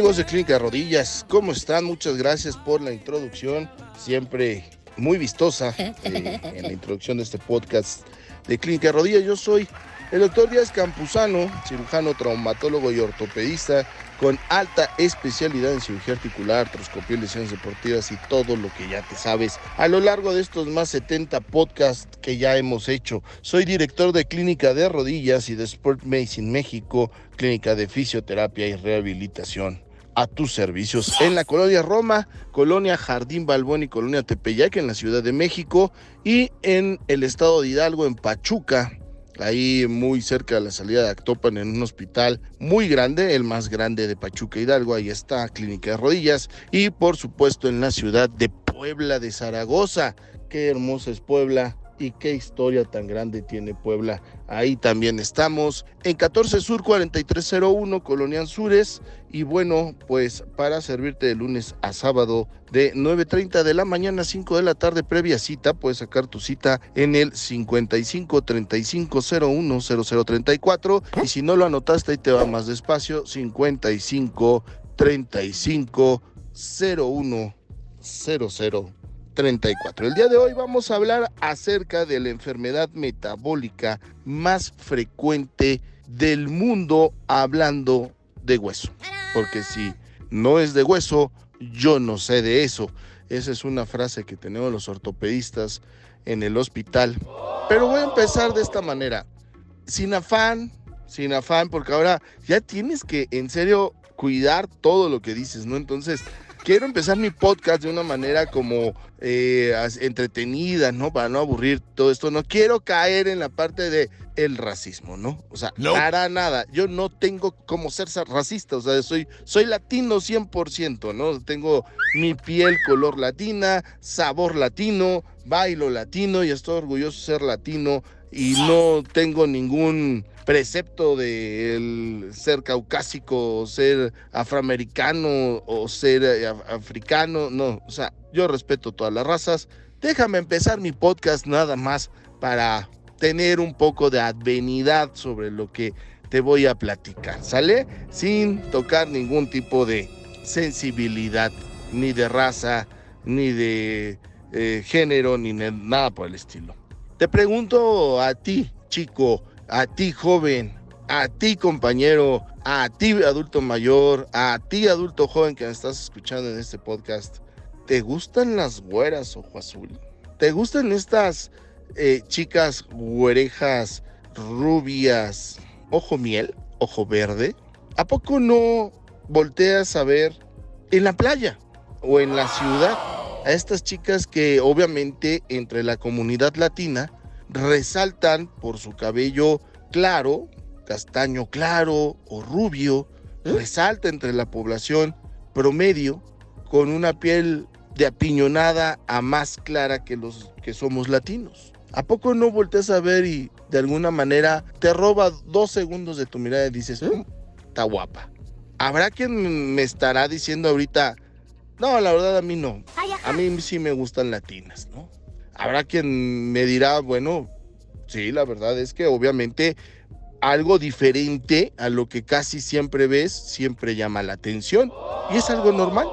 Amigos de Clínica Rodillas, ¿cómo están? Muchas gracias por la introducción, siempre muy vistosa eh, en la introducción de este podcast de Clínica Rodillas. Yo soy el doctor Díaz Campuzano, cirujano, traumatólogo y ortopedista con alta especialidad en cirugía articular, artroscopía y lesiones deportivas y todo lo que ya te sabes a lo largo de estos más 70 podcasts que ya hemos hecho. Soy director de Clínica de Rodillas y de Sport Medicine México, Clínica de Fisioterapia y Rehabilitación a tus servicios en la colonia Roma, colonia Jardín Balbón y colonia Tepeyac en la Ciudad de México y en el estado de Hidalgo en Pachuca, ahí muy cerca de la salida de Actopan en un hospital muy grande, el más grande de Pachuca Hidalgo, ahí está Clínica de Rodillas y por supuesto en la ciudad de Puebla de Zaragoza. Qué hermosa es Puebla, y qué historia tan grande tiene Puebla. Ahí también estamos en 14 Sur 4301, Colonia Sures. Y bueno, pues para servirte de lunes a sábado de 9.30 de la mañana a 5 de la tarde previa cita, puedes sacar tu cita en el 55 35 01 0034 y si no lo anotaste ahí te va más despacio 55 35 01 00 34. El día de hoy vamos a hablar acerca de la enfermedad metabólica más frecuente del mundo hablando de hueso. Porque si no es de hueso, yo no sé de eso. Esa es una frase que tenemos los ortopedistas en el hospital. Pero voy a empezar de esta manera. Sin afán, sin afán, porque ahora ya tienes que en serio cuidar todo lo que dices, ¿no? Entonces, quiero empezar mi podcast de una manera como eh, entretenida, ¿no? Para no aburrir todo esto. No quiero caer en la parte de el racismo, ¿no? O sea, para nada. Yo no tengo como ser racista, o sea, soy, soy latino 100%, ¿no? Tengo mi piel color latina, sabor latino, bailo latino y estoy orgulloso de ser latino y no tengo ningún precepto de ser caucásico ser afroamericano o ser eh, africano, no, o sea, yo respeto todas las razas. Déjame empezar mi podcast nada más para tener un poco de advenidad sobre lo que te voy a platicar, ¿sale? Sin tocar ningún tipo de sensibilidad, ni de raza, ni de eh, género, ni nada por el estilo. Te pregunto a ti, chico, a ti joven, a ti compañero, a ti adulto mayor, a ti adulto joven que me estás escuchando en este podcast, ¿te gustan las güeras ojo azul? ¿Te gustan estas eh, chicas güerejas, rubias, ojo miel, ojo verde? ¿A poco no volteas a ver en la playa o en la ciudad a estas chicas que obviamente entre la comunidad latina resaltan por su cabello claro, castaño claro o rubio, ¿Eh? resalta entre la población promedio con una piel de apiñonada a más clara que los que somos latinos. ¿A poco no volteas a ver y de alguna manera te roba dos segundos de tu mirada y dices, mm, está guapa? Habrá quien me estará diciendo ahorita, no, la verdad a mí no. A mí sí me gustan latinas, ¿no? Habrá quien me dirá, bueno, Sí, la verdad es que obviamente algo diferente a lo que casi siempre ves siempre llama la atención y es algo normal.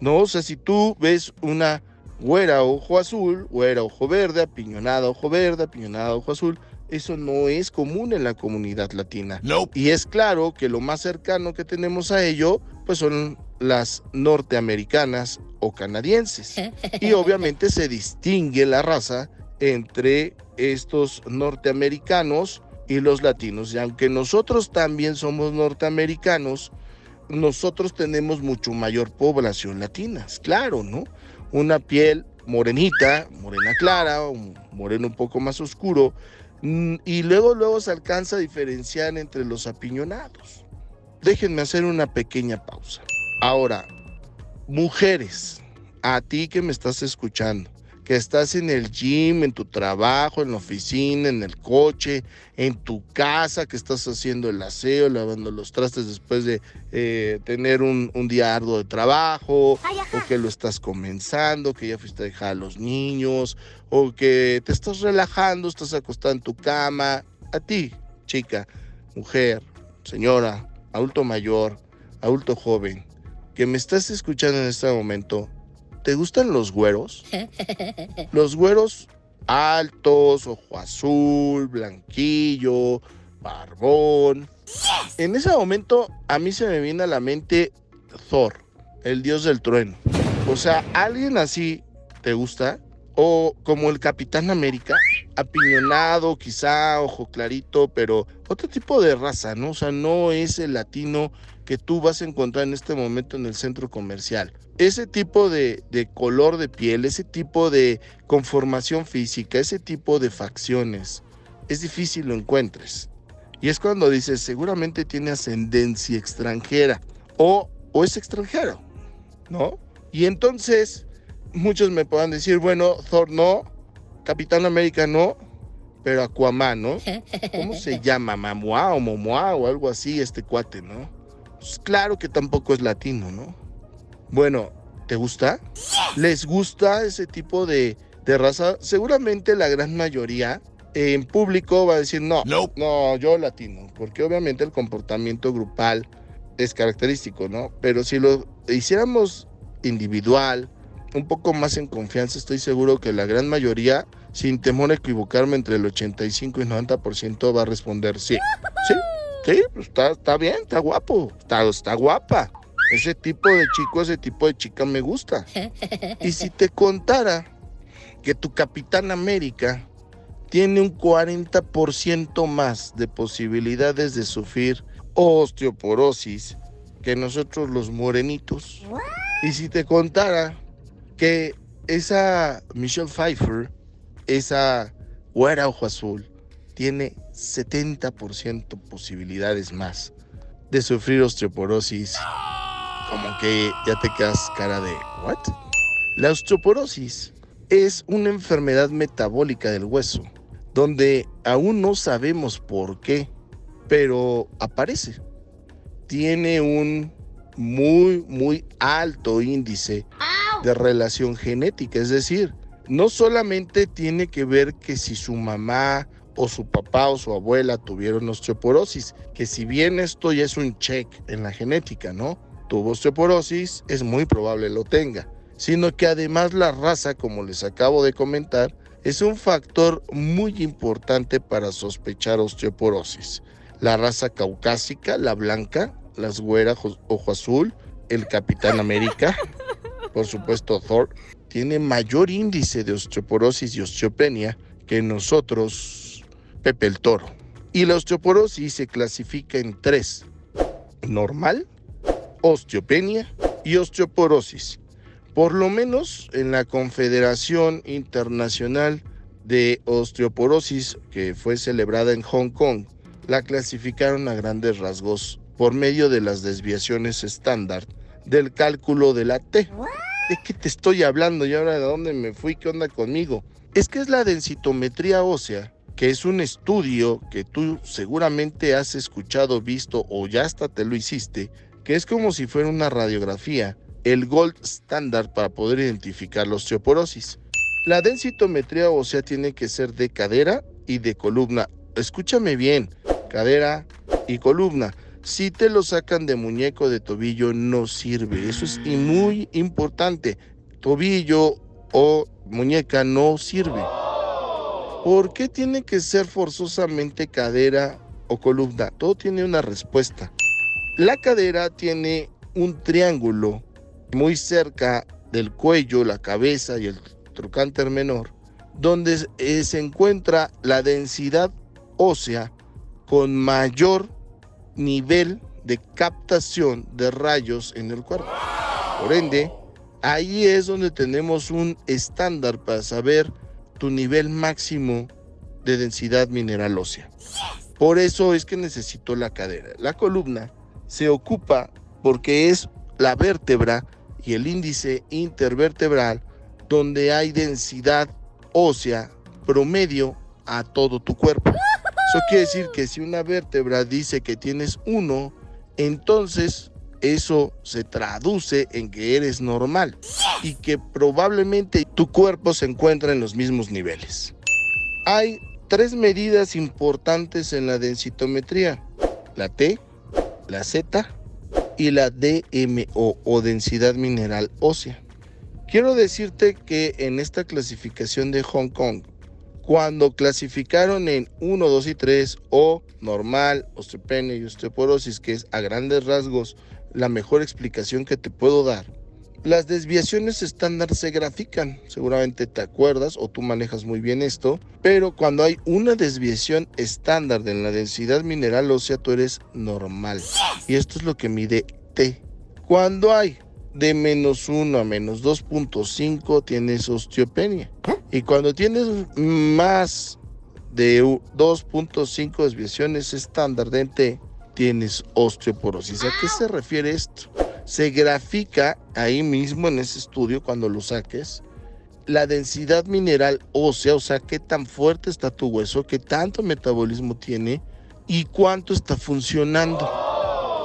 No, o sea, si tú ves una güera ojo azul, güera ojo verde, apiñonada ojo verde, apiñonada ojo azul, eso no es común en la comunidad latina. Y es claro que lo más cercano que tenemos a ello, pues son las norteamericanas o canadienses. Y obviamente se distingue la raza entre estos norteamericanos y los latinos. Y aunque nosotros también somos norteamericanos, nosotros tenemos mucho mayor población latina, claro, ¿no? Una piel morenita, morena clara, un moreno un poco más oscuro, mm, y luego luego se alcanza a diferenciar entre los apiñonados. Déjenme hacer una pequeña pausa. Ahora, mujeres, a ti que me estás escuchando, que estás en el gym, en tu trabajo, en la oficina, en el coche, en tu casa, que estás haciendo el aseo, lavando los trastes después de eh, tener un, día arduo de trabajo, o que lo estás comenzando, que ya fuiste a dejar a los niños, o que te estás relajando, estás acostada en tu cama. A ti, chica, mujer, señora, adulto mayor, adulto joven, que me estás escuchando en este momento, ¿te gustan los güeros? Los güeros altos, ojo azul, blanquillo, barbón. En ese momento a mí se me viene a la mente Thor, el dios del trueno. O sea, alguien así te gusta o como el Capitán América, apiñonado, quizá, ojo clarito, pero otro tipo de raza, ¿no? O sea, no es el latino que tú vas a encontrar en este momento en el centro comercial. Ese tipo de, de color de piel, ese tipo de conformación física, ese tipo de facciones, es difícil lo encuentres. Y es cuando dices, seguramente tiene ascendencia extranjera o, o es extranjero, ¿no? Y entonces muchos me puedan decir, bueno, Thor no, Capitán América no, pero Aquaman, ¿no? ¿Cómo se llama? Mamua o Momoa o algo así, este cuate, ¿no? Pues claro que tampoco es latino, ¿no? Bueno, ¿te gusta? ¿Les gusta ese tipo de, de raza? Seguramente la gran mayoría en público va a decir, no, no, no, yo latino, porque obviamente el comportamiento grupal es característico, ¿no? Pero si lo hiciéramos individual, un poco más en confianza, estoy seguro que la gran mayoría, sin temor a equivocarme, entre el 85 y 90% va a responder sí. Sí, sí, pues está, bien, está guapo, está, está guapa. Ese tipo de chico, ese tipo de chica me gusta. Y si te contara que tu Capitán América tiene un 40% más de posibilidades de sufrir osteoporosis que nosotros los morenitos. Y si te contara que esa Michelle Pfeiffer, esa güera ojo azul, tiene 70% posibilidades más de sufrir osteoporosis. Como que ya te quedas cara de, ¿what? La osteoporosis es una enfermedad metabólica del hueso, donde aún no sabemos por qué, pero aparece. Tiene un muy, muy alto índice de relación genética. Es decir, no solamente tiene que ver que si su mamá o su papá o su abuela tuvieron osteoporosis, que si bien esto ya es un check en la genética, ¿no? Tuvo osteoporosis, es muy probable lo tenga, sino que además la raza, como les acabo de comentar, es un factor muy importante para sospechar osteoporosis. La raza caucásica, la blanca, las güeras ojo azul, el Capitán América, por supuesto Thor, tiene mayor índice de osteoporosis y osteopenia que nosotros, Pepe el Toro. Y la osteoporosis se clasifica en tres, normal, osteopenia y osteoporosis. Por lo menos en la Confederación Internacional de Osteoporosis, que fue celebrada en Hong Kong, la clasificaron a grandes rasgos por medio de las desviaciones estándar del cálculo de la T. ¿De qué te estoy hablando? ¿Y ahora de dónde me fui? ¿Qué onda conmigo? Es que es la densitometría ósea, que es un estudio que tú seguramente has escuchado, visto o ya hasta te lo hiciste, que es como si fuera una radiografía, el gold standard para poder identificar la osteoporosis. La densitometría ósea tiene que ser de cadera y de columna. Escúchame bien, cadera y columna. Si te lo sacan de muñeco de tobillo no sirve. Eso es muy importante. Tobillo o muñeca no sirve. ¿Por qué tiene que ser forzosamente cadera o columna? Todo tiene una respuesta. La cadera tiene un triángulo muy cerca del cuello, la cabeza y el trocánter menor, donde eh, se encuentra la densidad ósea con mayor nivel de captación de rayos en el cuerpo. Por ende, ahí es donde tenemos un estándar para saber tu nivel máximo de densidad mineral ósea. Por eso es que necesito la cadera. La columna se ocupa porque es la vértebra y el índice intervertebral donde hay densidad ósea promedio a todo tu cuerpo. Eso quiere decir que si una vértebra dice que tienes uno, entonces eso se traduce en que eres normal y que probablemente tu cuerpo se encuentra en los mismos niveles. Hay tres medidas importantes en la densitometría, la T, la Z y la DMO o densidad mineral ósea. Quiero decirte que en esta clasificación de Hong Kong, cuando clasificaron en 1, 2 y 3 o normal, osteopenia y osteoporosis, que es a grandes rasgos la mejor explicación que te puedo dar, las desviaciones estándar se grafican, seguramente te acuerdas o tú manejas muy bien esto, pero cuando hay una desviación estándar en la densidad mineral ósea, tú eres normal. Y esto es lo que mide T. Cuando hay de menos 1 a menos 2.5, tienes osteopenia. Y cuando tienes más de 2.5 desviaciones estándar de T, tienes osteoporosis. ¿A qué se refiere esto? se grafica ahí mismo en ese estudio cuando lo saques la densidad mineral ósea, o sea, qué tan fuerte está tu hueso, qué tanto metabolismo tiene y cuánto está funcionando.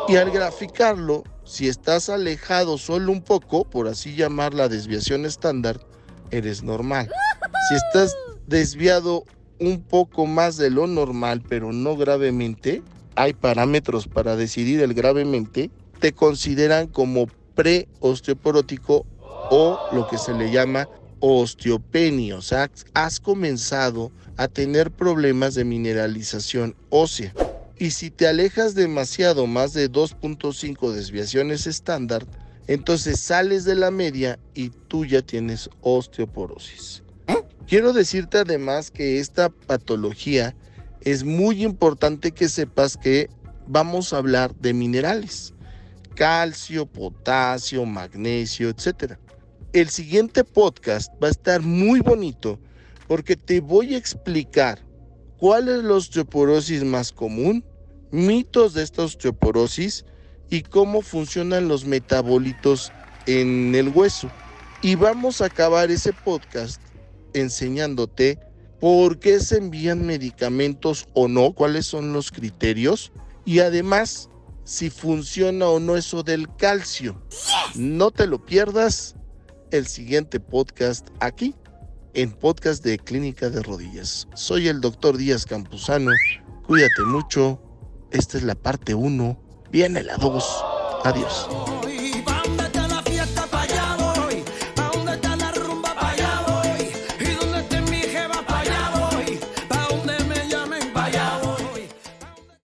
Y al graficarlo, si estás alejado solo un poco, por así llamar la desviación estándar, eres normal. Si estás desviado un poco más de lo normal, pero no gravemente, hay parámetros para decidir el gravemente, te consideran como preosteoporótico o lo que se le llama osteopenia, o sea, has comenzado a tener problemas de mineralización ósea. Y si te alejas demasiado, más de 2.5 desviaciones estándar, entonces sales de la media y tú ya tienes osteoporosis. Quiero decirte además que esta patología es muy importante que sepas que vamos a hablar de minerales calcio, potasio, magnesio, etc. El siguiente podcast va a estar muy bonito porque te voy a explicar cuál es la osteoporosis más común, mitos de esta osteoporosis y cómo funcionan los metabolitos en el hueso. Y vamos a acabar ese podcast enseñándote por qué se envían medicamentos o no, cuáles son los criterios y además si funciona o no eso del calcio. No te lo pierdas el siguiente podcast aquí, en podcast de Clínica de Rodillas. Soy el doctor Díaz Campuzano. Cuídate mucho. Esta es la parte 1. Viene la 2. Adiós.